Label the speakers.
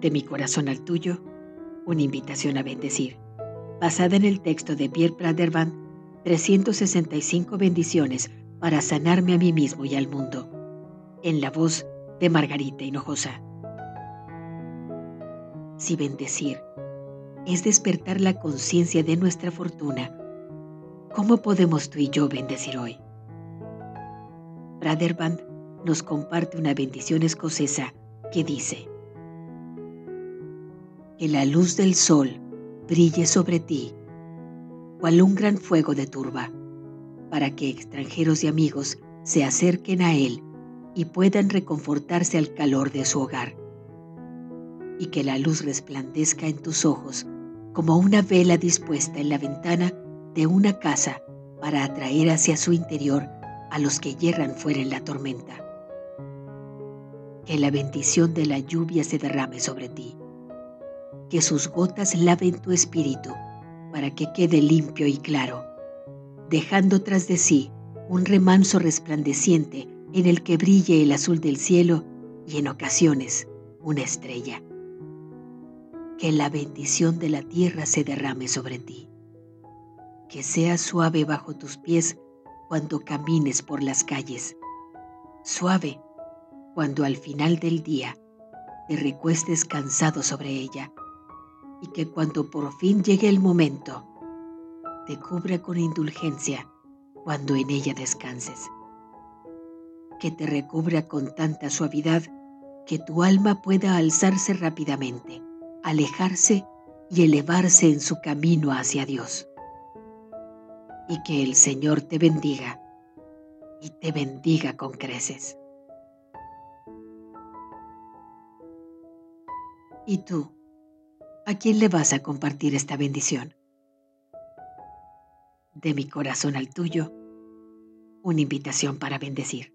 Speaker 1: De mi corazón al tuyo, una invitación a bendecir, basada en el texto de Pierre Pradervan, 365 bendiciones para sanarme a mí mismo y al mundo, en la voz de Margarita Hinojosa. Si bendecir es despertar la conciencia de nuestra fortuna, ¿cómo podemos tú y yo bendecir hoy? Praderband nos comparte una bendición escocesa que dice, que la luz del sol brille sobre ti, cual un gran fuego de turba, para que extranjeros y amigos se acerquen a él y puedan reconfortarse al calor de su hogar. Y que la luz resplandezca en tus ojos como una vela dispuesta en la ventana de una casa para atraer hacia su interior a los que yerran fuera en la tormenta. Que la bendición de la lluvia se derrame sobre ti que sus gotas laven tu espíritu para que quede limpio y claro, dejando tras de sí un remanso resplandeciente en el que brille el azul del cielo y en ocasiones una estrella. Que la bendición de la tierra se derrame sobre ti. Que sea suave bajo tus pies cuando camines por las calles. Suave cuando al final del día te recuestes cansado sobre ella y que cuando por fin llegue el momento, te cubra con indulgencia cuando en ella descanses. Que te recubra con tanta suavidad que tu alma pueda alzarse rápidamente, alejarse y elevarse en su camino hacia Dios. Y que el Señor te bendiga y te bendiga con creces. ¿Y tú? ¿A quién le vas a compartir esta bendición? De mi corazón al tuyo, una invitación para bendecir.